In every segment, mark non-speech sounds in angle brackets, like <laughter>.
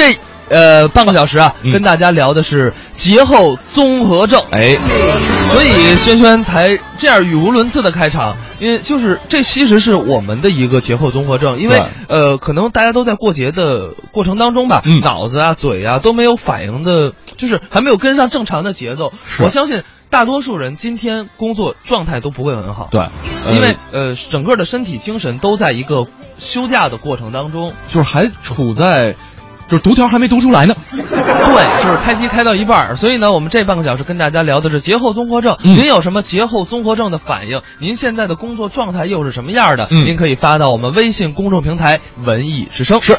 这呃半个小时啊，嗯跟大家聊的是节后综合症。哎，所以轩轩才这样语无伦次的开场，因为就是这其实是我们的一个节后综合症，因为对呃，可能大家都在过节的过程当中吧，嗯脑子啊、嘴啊都没有反应的，就是还没有跟上正常的节奏。是我相信大多数人今天工作状态都不会很好，对，因为呃呃，整个的身体、精神都在一个休假的过程当中。就是还处在，就是读条还没读出来呢。对，就是开机开到一半儿，所以呢，我们这半个小时跟大家聊的是节后综合症。嗯您有什么节后综合症的反应？您现在的工作状态又是什么样的？嗯您可以发到我们微信公众平台“文艺之声”。是。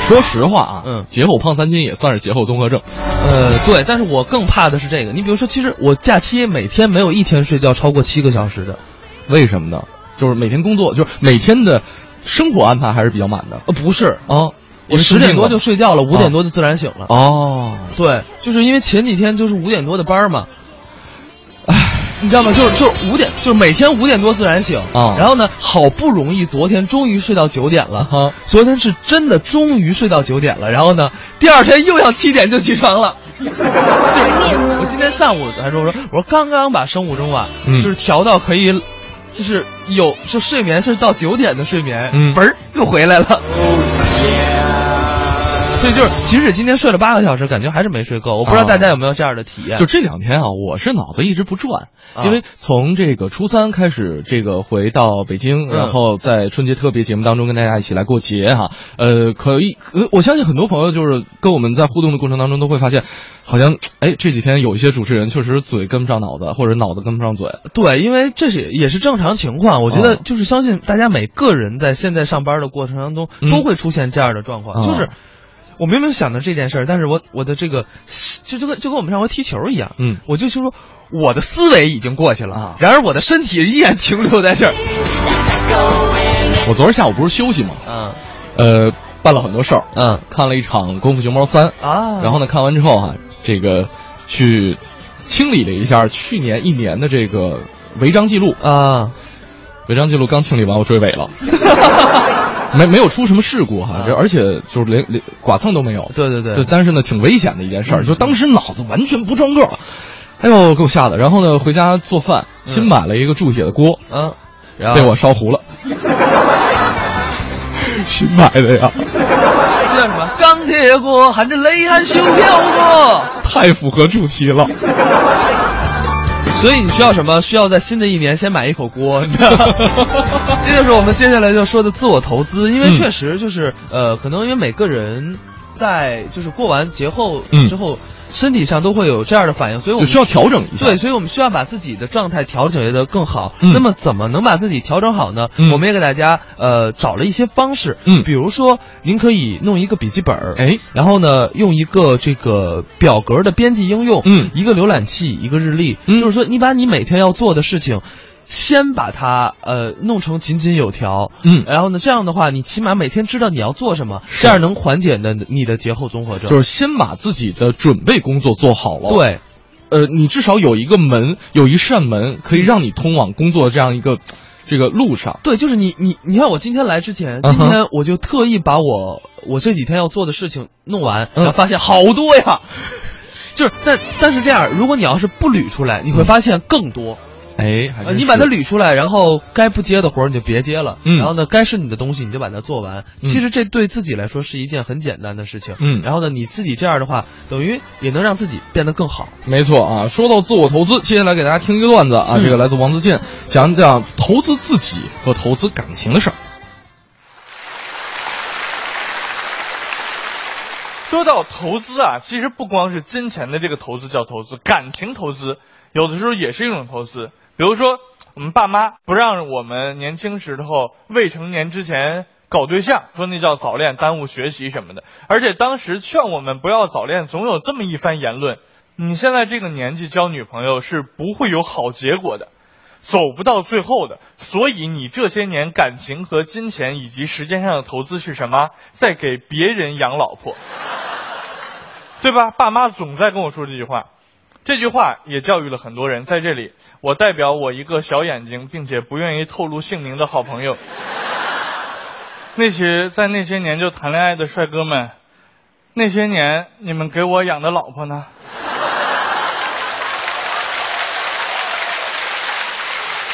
说实话啊，嗯节后胖三斤也算是节后综合症。呃，对，但是我更怕的是这个。你比如说，其实我假期每天没有一天睡觉超过七个小时的。为什么呢？就是每天工作，就是每天的生活安排还是比较满的呃，不是，啊。我十点多就睡觉了，五点多就自然醒了。哦，对，就是因为前几天就是五点多的班儿嘛，唉，你知道吗？就是就是五点，就是每天五点多自然醒啊然后呢，好不容易昨天终于睡到九点了，哈昨天是真的终于睡到九点了，然后呢，第二天又要七点就起床了。<laughs> 就是我我今天上午还说我说我说刚刚把生物钟啊，嗯就是调到可以，就是有就睡眠是到九点的睡眠，嗯嘣儿又回来了。所以就是，即使今天睡了八个小时，感觉还是没睡够。我不知道啊大家有没有这样的体验？就这两天啊，我是脑子一直不转，啊因为从这个初三开始，这个回到北京，嗯然后在春节特别节目当中跟大家一起来过节哈。呃，可以，呃我相信很多朋友就是跟我们在互动的过程当中都会发现，好像哎这几天有一些主持人确实嘴跟不上脑子，或者脑子跟不上嘴。对，因为这是也是正常情况。我觉得啊就是相信大家每个人在现在上班的过程当中嗯都会出现这样的状况，啊就是。我明明想到这件事儿，但是我我的这个就就跟就跟我们上回踢球一样，嗯。我就就说我的思维已经过去了，啊。然而我的身体依然停留在这儿，我昨天下午不是休息吗？嗯。呃，办了很多事儿，嗯。看了一场《功夫熊猫三》，啊，然后呢，看完之后啊，这个去清理了一下去年一年的这个违章记录。啊，违章记录刚清理完，我追尾了，<laughs> 没没有出什么事故哈，啊这而且就是连连剐蹭都没有。对对对对，但是呢，挺危险的一件事儿，嗯就当时脑子完全不转个儿，哎呦，给我吓的。然后呢，回家做饭，新买了一个铸铁的锅，嗯，然后被我烧糊了。<laughs> 新买的呀，这叫什么？钢铁锅含着泪汗修漂过。太符合主题了。所以你需要什么？需要在新的一年先买一口锅，你知道吗？这就是我们接下来要说的自我投资，因为嗯确实就是、呃，可能因为每个人在就是过完节后嗯之后，身体上都会有这样的反应，所以我们需要调整一下。对，所以我们需要把自己的状态调整的更好。嗯那么怎么能把自己调整好呢？嗯我们也给大家呃找了一些方式。嗯比如说您可以弄一个笔记本儿，哎，然后呢用一个这个表格的编辑应用，嗯一个浏览器，一个日历，嗯就是说你把你每天要做的事情。先把它呃弄成井井有条，嗯然后呢，这样的话，你起码每天知道你要做什么，这样能缓解的你的节后综合症。就是先把自己的准备工作做好了。。对，呃，你至少有一个门，有一扇门可以让你通往工作的这样一个这个路上。对，就是你你你看，我今天来之前，今天我就特意把我我这几天要做的事情弄完，嗯然后发现好多呀。就是，但但是这样，如果你要是不捋出来，你会发现更多。哎，呃，你把它捋出来，然后该不接的活儿你就别接了，嗯然后呢，该是你的东西你就把它做完。嗯其实这对自己来说是一件很简单的事情。嗯然后呢，你自己这样的话，等于也能让自己变得更好。没错啊。说到自我投资，接下来给大家听一个段子啊，嗯这个来自王自健，讲讲投资自己和投资感情的事儿。说到投资啊，其实不光是金钱的这个投资叫投资，感情投资有的时候也是一种投资。比如说，我们爸妈不让我们年轻时候未成年之前搞对象，说那叫早恋，耽误学习什么的。而且当时劝我们不要早恋，总有这么一番言论：你现在这个年纪交女朋友是不会有好结果的。走不到最后的，所以你这些年感情和金钱以及时间上的投资是什么？在给别人养老婆，对吧？爸妈总在跟我说这句话，这句话也教育了很多人。在这里，我代表我一个小眼睛并且不愿意透露姓名的好朋友，<laughs> 那些在那些年就谈恋爱的帅哥们，那些年你们给我养的老婆呢？<laughs>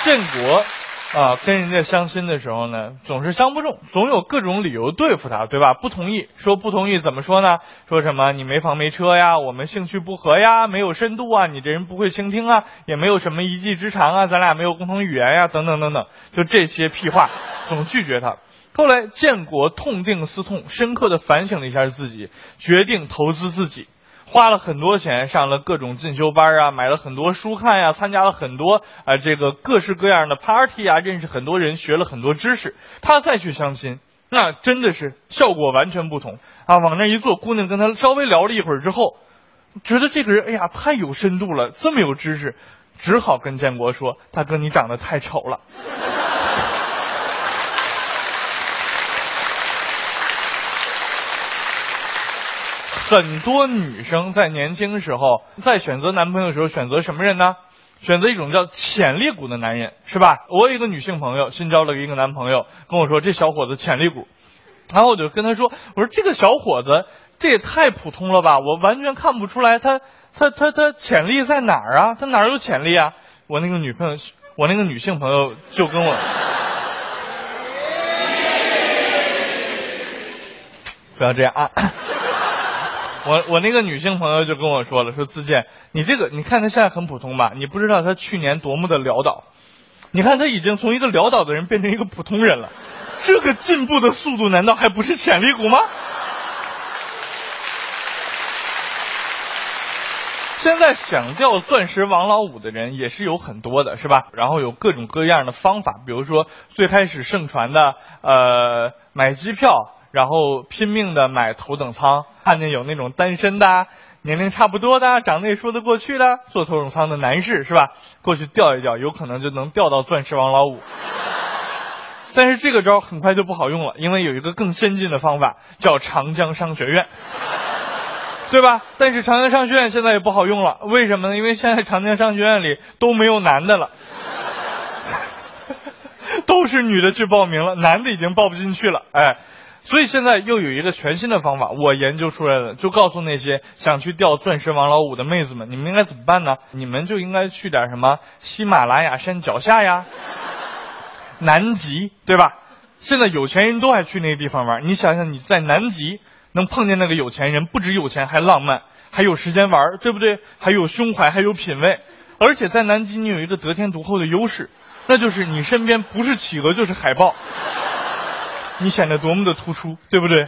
建国啊，跟人家相亲的时候呢，总是相不中，总有各种理由对付他，对吧？不同意，说不同意，怎么说呢？说什么你没房没车呀，我们兴趣不合呀，没有深度啊，你这人不会倾听啊，也没有什么一技之长啊，咱俩没有共同语言呀，等等等等，就这些屁话，总拒绝他。后来建国痛定思痛，深刻的反省了一下自己，决定投资自己。花了很多钱，上了各种进修班啊，买了很多书看呀，参加了很多啊这个各式各样的 party 啊，认识很多人，学了很多知识。他再去相亲，那真的是效果完全不同啊！往那一坐，姑娘跟他稍微聊了一会儿之后，觉得这个人哎呀太有深度了，这么有知识，只好跟建国说：“大哥，你长得太丑了。”很多女生在年轻时候在选择男朋友的时候，选择什么人呢？选择一种叫潜力股的男人，是吧？我有一个女性朋友，新交了一个男朋友，跟我说这小伙子潜力股，然后我就跟他说，我说这个小伙子这也太普通了吧，我完全看不出来他他他他潜力在哪儿啊？他哪儿有潜力啊？我那个女朋友，我那个女性朋友就跟我，<laughs> 不要这样啊。<laughs> 我我那个女性朋友就跟我说了，说自健，你这个你看他现在很普通吧？你不知道他去年多么的潦倒，你看他已经从一个潦倒的人变成一个普通人了，这个进步的速度难道还不是潜力股吗？<laughs> 现在想钓钻石王老五的人也是有很多的，是吧？然后有各种各样的方法，比如说最开始盛传的，呃，买机票。然后拼命的买头等舱，看见有那种单身的、年龄差不多的、长得也说得过去的坐头等舱的男士是吧？过去钓一钓，有可能就能钓到钻石王老五。但是这个招很快就不好用了，因为有一个更先进的方法，叫长江商学院，对吧？但是长江商学院现在也不好用了，为什么呢？因为现在长江商学院里都没有男的了，<laughs> 都是女的去报名了，男的已经报不进去了，哎。所以现在又有一个全新的方法，我研究出来了，就告诉那些想去钓钻石王老五的妹子们，你们应该怎么办呢？你们就应该去点什么喜马拉雅山脚下呀，<laughs> 南极，对吧？现在有钱人都爱去那个地方玩。你想想，你在南极能碰见那个有钱人，不止有钱，还浪漫，还有时间玩，对不对？还有胸怀，还有品味。而且在南极，你有一个得天独厚的优势，那就是你身边不是企鹅就是海豹。你显得多么的突出，对不对？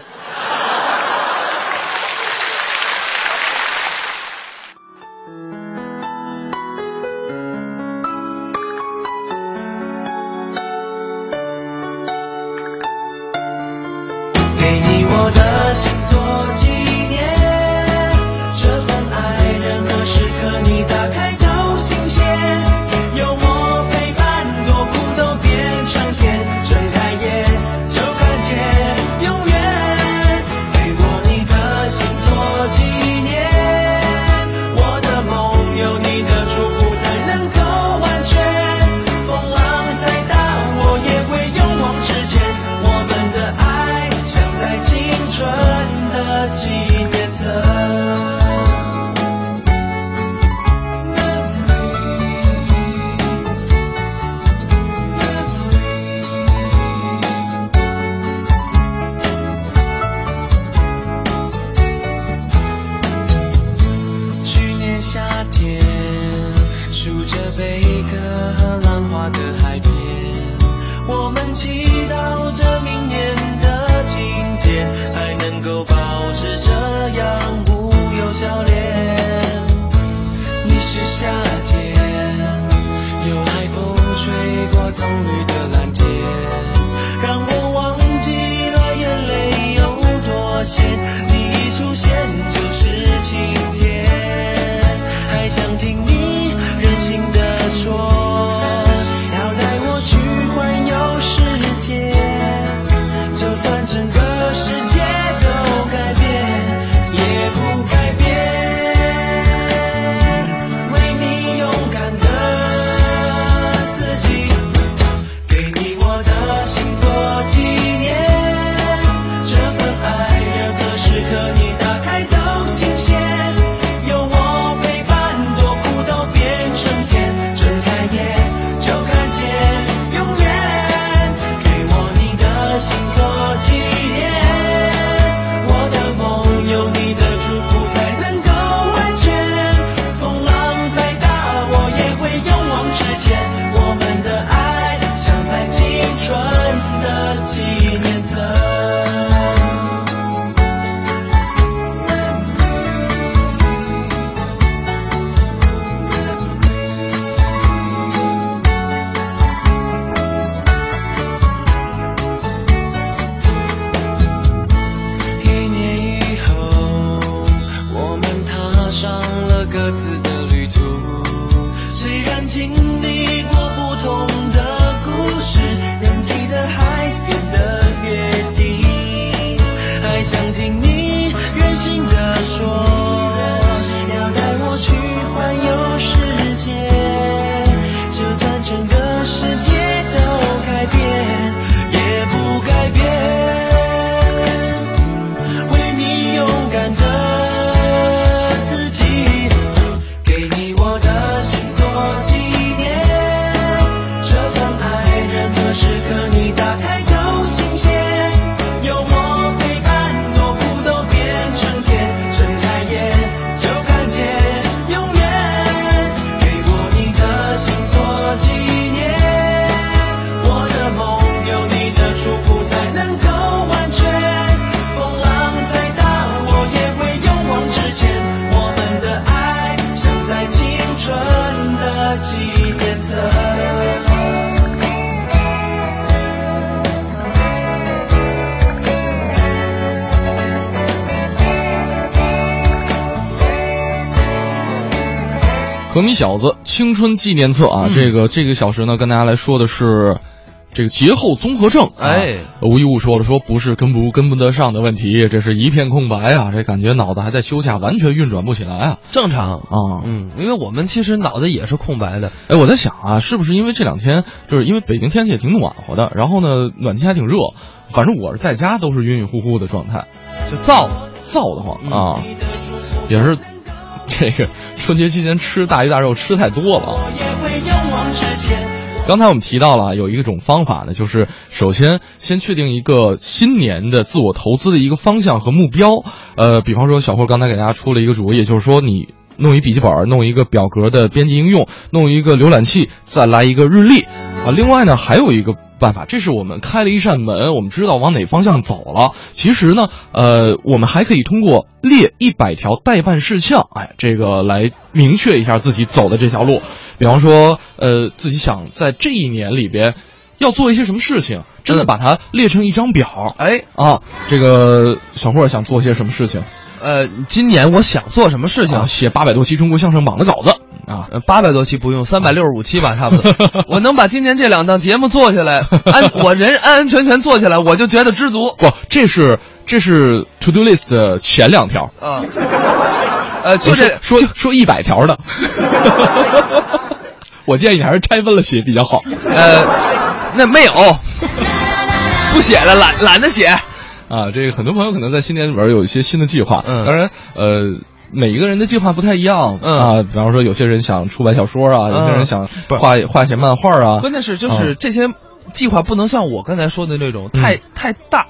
小子青春纪念册啊，这个这个小时呢，跟大家来说的是这个节后综合症。哎，无一物说了，说不是跟不跟不得上的问题，这是一片空白啊，这感觉脑子还在休假，完全运转不起来啊。正常啊，嗯，因为我们其实脑子也是空白的。哎，我在想啊，是不是因为这两天就是因为北京天气也挺暖和的，然后呢暖气还挺热，反正我是在家都是晕晕乎乎的状态，就燥燥得慌啊，也是。这个春节期间吃大鱼大肉吃太多了。刚才我们提到了有一种方法呢，就是首先先确定一个新年的自我投资的一个方向和目标。呃，比方说小霍刚才给大家出了一个主意，就是说你弄一笔记本，弄一个表格的编辑应用，弄一个浏览器，再来一个日历。啊，另外呢还有一个。办法，这是我们开了一扇门，我们知道往哪方向走了。其实呢，呃，我们还可以通过列一百条待办事项，哎，这个来明确一下自己走的这条路。比方说，呃，自己想在这一年里边要做一些什么事情，真的把它列成一张表。哎啊，这个小霍想做些什么事情？呃，今年我想做什么事情？写八百多期中国相声榜的稿子。啊，八百多期不用，三百六十五期吧，差不多。<laughs> 我能把今年这两档节目做下来，安 <laughs> 我人安安全全做下来，我就觉得知足。不，这是这是 to do list 的前两条啊。呃，就这说说一百条的。<laughs> 我建议你还是拆分了写比较好。呃，那没有，不写了，懒懒得写。啊，这个很多朋友可能在新年里边有一些新的计划。嗯，当然，呃。每一个人的计划不太一样。嗯。啊，比方说有些人想出版小说啊，有些人想画画些漫画啊。关键是就是这些计划不能像我刚才说的那种太太大，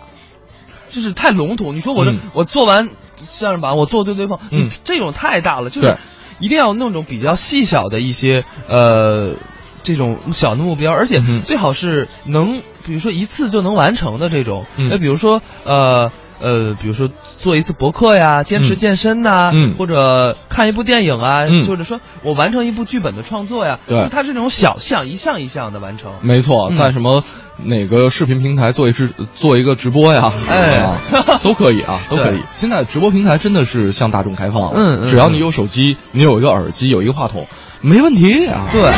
就是太笼统。你说我这我做完相声版，我做对对碰，嗯，这种太大了，就是一定要那种比较细小的一些呃这种小的目标，而且最好是能比如说一次就能完成的这种。那比如说呃。呃，比如说做一次博客呀，坚持健身呐，嗯，或者看一部电影啊，或者说我完成一部剧本的创作呀，对，它是这种小项一项一项的完成。没错，在什么哪个视频平台做一直做一个直播呀，哎，<laughs> 都可以啊，都可以。现在直播平台真的是向大众开放，嗯，只要你有手机，你有一个耳机，有一个话筒，没问题啊。对，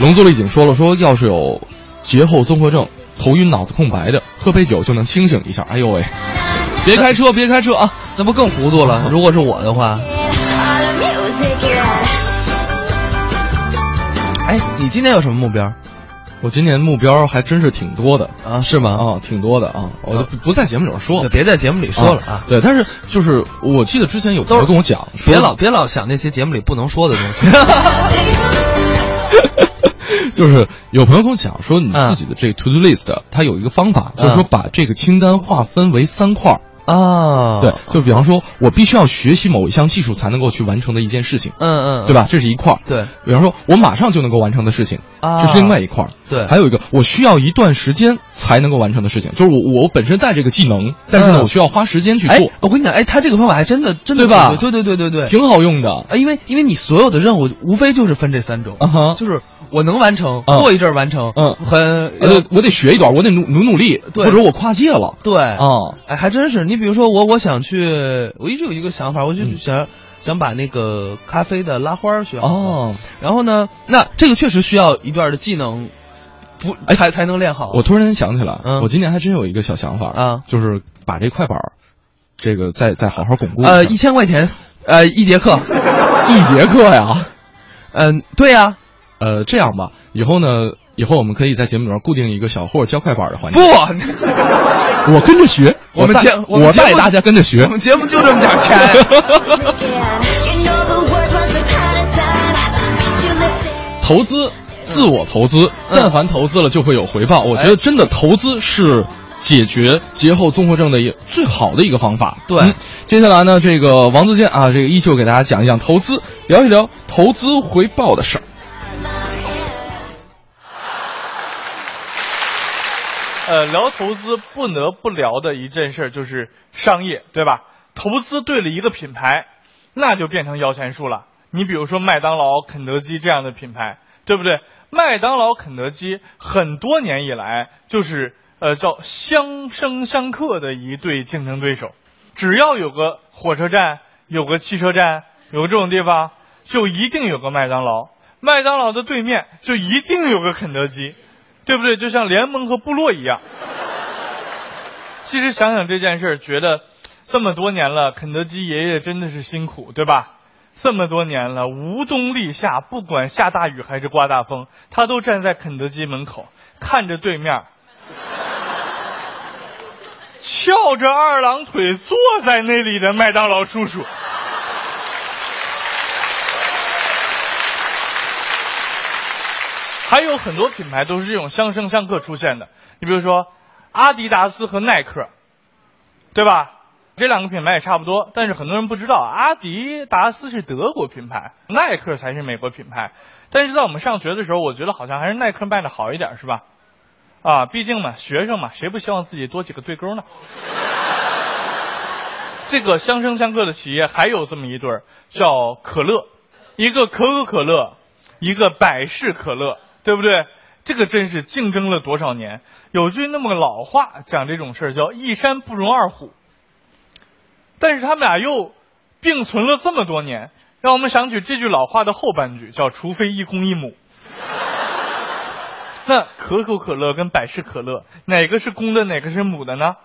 龙族里已经说了，说要是有节后综合症。头晕脑子空白的，喝杯酒就能清醒一下。哎呦喂，别开车，别开车啊，那不更糊涂了？如果是我的话，哎，你今年有什么目标？我今年目标还真是挺多的啊，是吗？啊，挺多的啊，我就不在节目里说，就别在节目里说了啊。对，但是就是我记得之前有朋友跟我讲，别老别老想那些节目里不能说的东西。<laughs> 就是有朋友跟我讲说，你自己的这个 to do list，它有一个方法，就是说把这个清单划分为三块儿。啊，对，就比方说，我必须要学习某一项技术才能够去完成的一件事情，嗯嗯，对吧？这是一块儿。对，比方说，我马上就能够完成的事情，啊，这是另外一块儿。对，还有一个，我需要一段时间才能够完成的事情，就是我我本身带这个技能，但是呢，我需要花时间去做。我跟你讲，哎，他这个方法还真的真的对吧？对对对对对，挺好用的。啊，因为因为你所有的任务无非就是分这三种，啊哈，就是我能完成，过一阵完成，嗯，很，我得学一段，我得努努努力，或者我跨界了，对，啊，哎，还真是。你比如说我，我想。想去，我一直有一个想法，我就想想把那个咖啡的拉花学好。哦，然后呢，那这个确实需要一段的技能，不才才能练好。我突然间想起来，我今年还真有一个小想法啊，就是把这快板这个再再好好巩固。呃，一千块钱，呃，一节课，一节课呀？嗯，对呀。呃，这样吧，以后呢，以后我们可以在节目里面固定一个小霍教快板的环节。不，<laughs> 我跟着学，我们节我带大家跟着学。我们节目就这么点钱。<laughs> 投资，自我投资，但凡投资了就会有回报。我觉得真的投资是解决节后综合症的一最好的一个方法。对，接下来呢，这个王自健啊，这个依旧给大家讲一讲投资，聊一聊投资回报的事儿。呃，聊投资不得不聊的一件事就是商业，对吧？投资对了一个品牌，那就变成摇钱树了。你比如说麦当劳、肯德基这样的品牌，对不对？麦当劳、肯德基很多年以来就是呃叫相生相克的一对竞争对手。只要有个火车站、有个汽车站、有个这种地方，就一定有个麦当劳，麦当劳的对面就一定有个肯德基，对不对？就像联盟和部落一样。其实想想这件事儿，觉得这么多年了，肯德基爷爷真的是辛苦，对吧？这么多年了，无冬立夏，不管下大雨还是刮大风，他都站在肯德基门口，看着对面，翘着二郎腿坐在那里的麦当劳叔叔。还有很多品牌都是这种相生相克出现的，你比如说阿迪达斯和耐克，对吧？这两个品牌也差不多，但是很多人不知道，阿迪达斯是德国品牌，耐克才是美国品牌。但是在我们上学的时候，我觉得好像还是耐克卖的好一点，是吧？啊，毕竟嘛，学生嘛，谁不希望自己多几个对勾呢？这个相生相克的企业还有这么一对儿，叫可乐，一个可口可乐，一个百事可乐，对不对？这个真是竞争了多少年？有句那么个老话讲这种事儿，叫一山不容二虎。但是他们俩又并存了这么多年，让我们想起这句老话的后半句，叫“除非一公一母”。<laughs> 那可口可乐跟百事可乐哪个是公的，哪个是母的呢？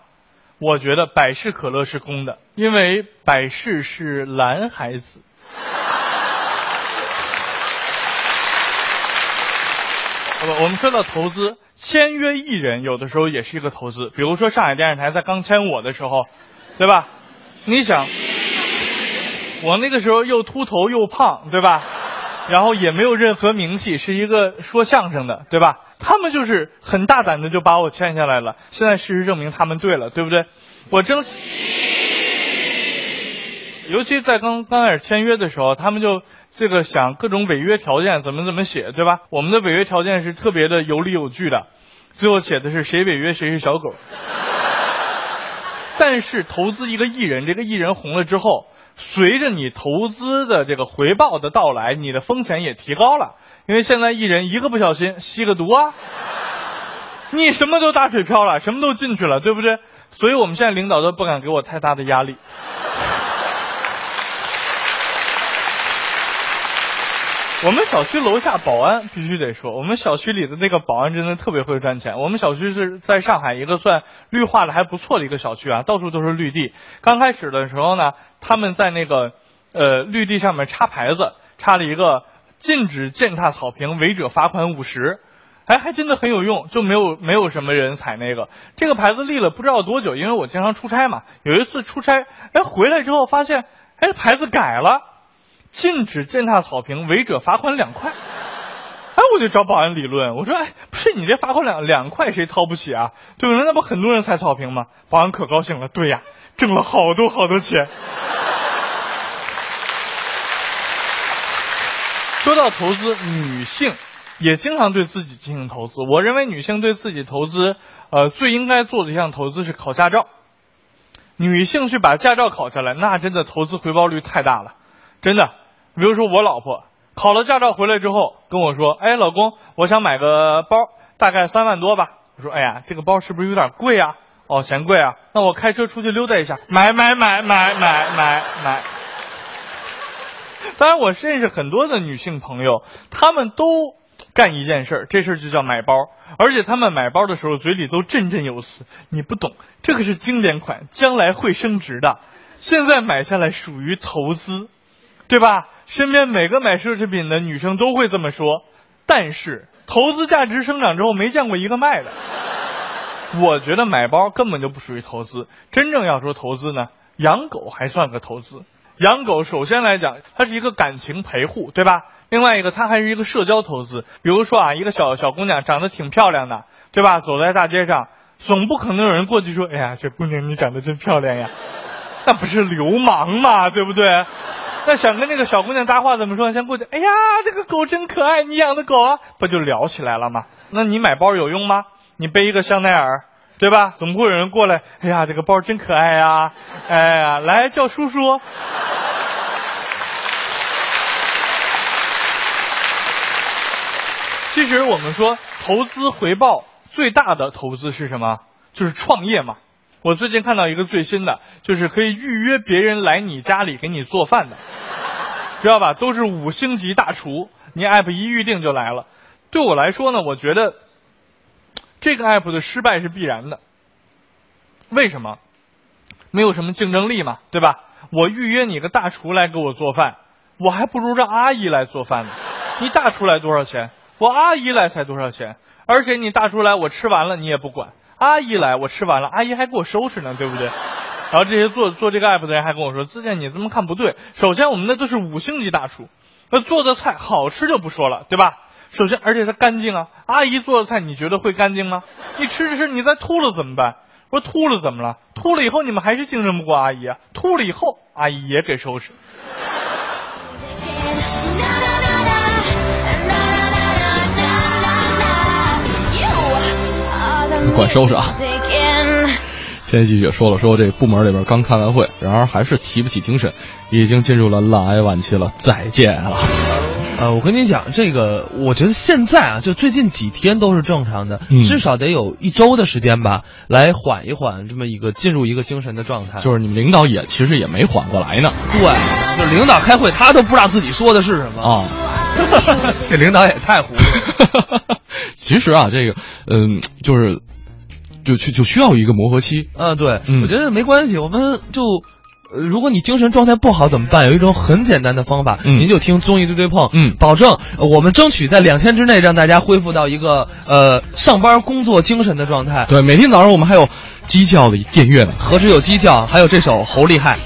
我觉得百事可乐是公的，因为百事是男孩子。<laughs> 我们说到投资，签约艺人有的时候也是一个投资。比如说上海电视台在刚签我的时候，对吧？你想，我那个时候又秃头又胖，对吧？然后也没有任何名气，是一个说相声的，对吧？他们就是很大胆的就把我签下来了。现在事实证明他们对了，对不对？我争，尤其在刚刚开始签约的时候，他们就这个想各种违约条件怎么怎么写，对吧？我们的违约条件是特别的有理有据的，最后写的是谁违约谁是小狗。但是投资一个艺人，这个艺人红了之后，随着你投资的这个回报的到来，你的风险也提高了。因为现在艺人一个不小心吸个毒啊，你什么都打水漂了，什么都进去了，对不对？所以我们现在领导都不敢给我太大的压力。我们小区楼下保安必须得说，我们小区里的那个保安真的特别会赚钱。我们小区是在上海一个算绿化的还不错的一个小区啊，到处都是绿地。刚开始的时候呢，他们在那个呃绿地上面插牌子，插了一个禁止践踏草坪，违者罚款五十。哎，还真的很有用，就没有没有什么人踩那个。这个牌子立了不知道多久，因为我经常出差嘛。有一次出差，哎回来之后发现，哎牌子改了。禁止践踏草坪，违者罚款两块。哎，我就找保安理论，我说，哎，不是你这罚款两两块，谁掏不起啊？对不对？那不很多人踩草坪吗？保安可高兴了，对呀，挣了好多好多钱。说到投资，女性也经常对自己进行投资。我认为女性对自己投资，呃，最应该做的一项投资是考驾照。女性去把驾照考下来，那真的投资回报率太大了。真的，比如说我老婆考了驾照回来之后跟我说：“哎，老公，我想买个包，大概三万多吧。”我说：“哎呀，这个包是不是有点贵啊？哦，嫌贵啊？那我开车出去溜达一下，买买买买买买买。”当然，我认识很多的女性朋友，她们都干一件事儿，这事儿就叫买包，而且她们买包的时候嘴里都振振有词。你不懂，这个是经典款，将来会升值的，现在买下来属于投资。对吧？身边每个买奢侈品的女生都会这么说，但是投资价值生长之后没见过一个卖的。我觉得买包根本就不属于投资，真正要说投资呢，养狗还算个投资。养狗首先来讲，它是一个感情陪护，对吧？另外一个，它还是一个社交投资。比如说啊，一个小小姑娘长得挺漂亮的，对吧？走在大街上，总不可能有人过去说：“哎呀，这姑娘你长得真漂亮呀。”那不是流氓嘛，对不对？那想跟那个小姑娘搭话怎么说？先过去，哎呀，这个狗真可爱，你养的狗啊，不就聊起来了吗？那你买包有用吗？你背一个香奈儿，对吧？总不会有人过来，哎呀，这个包真可爱呀，哎呀，来叫叔叔。其实我们说投资回报最大的投资是什么？就是创业嘛。我最近看到一个最新的，就是可以预约别人来你家里给你做饭的。知道吧？都是五星级大厨，你 app 一预定就来了。对我来说呢，我觉得这个 app 的失败是必然的。为什么？没有什么竞争力嘛，对吧？我预约你个大厨来给我做饭，我还不如让阿姨来做饭呢。你大厨来多少钱？我阿姨来才多少钱？而且你大厨来，我吃完了你也不管；阿姨来，我吃完了，阿姨还给我收拾呢，对不对？<laughs> 然后这些做做这个 app 的人还跟我说：“自健，你这么看不对。首先，我们那都是五星级大厨，那做的菜好吃就不说了，对吧？首先，而且它干净啊。阿姨做的菜，你觉得会干净吗？你吃着吃，你再吐了怎么办？我说吐了怎么了？吐了以后你们还是竞争不过阿姨啊。吐了以后，阿姨也给收拾。”管收拾啊！千玺姐说了，说这部门里边刚开完会，然而还是提不起精神，已经进入了懒癌晚期了，再见了。呃，我跟你讲，这个我觉得现在啊，就最近几天都是正常的，至少得有一周的时间吧，来缓一缓这么一个进入一个精神的状态。就是你们领导也其实也没缓过来呢。对，就领导开会，他都不知道自己说的是什么啊。<laughs> 这领导也太糊涂。<laughs> 其实啊，这个嗯，就是。就去就需要一个磨合期，嗯，对，我觉得没关系，我们就，如果你精神状态不好怎么办？有一种很简单的方法，您就听综艺对对碰，嗯，保证我们争取在两天之内让大家恢复到一个呃上班工作精神的状态。对，每天早上我们还有鸡叫的电乐呢，何止有鸡叫，还有这首猴厉害。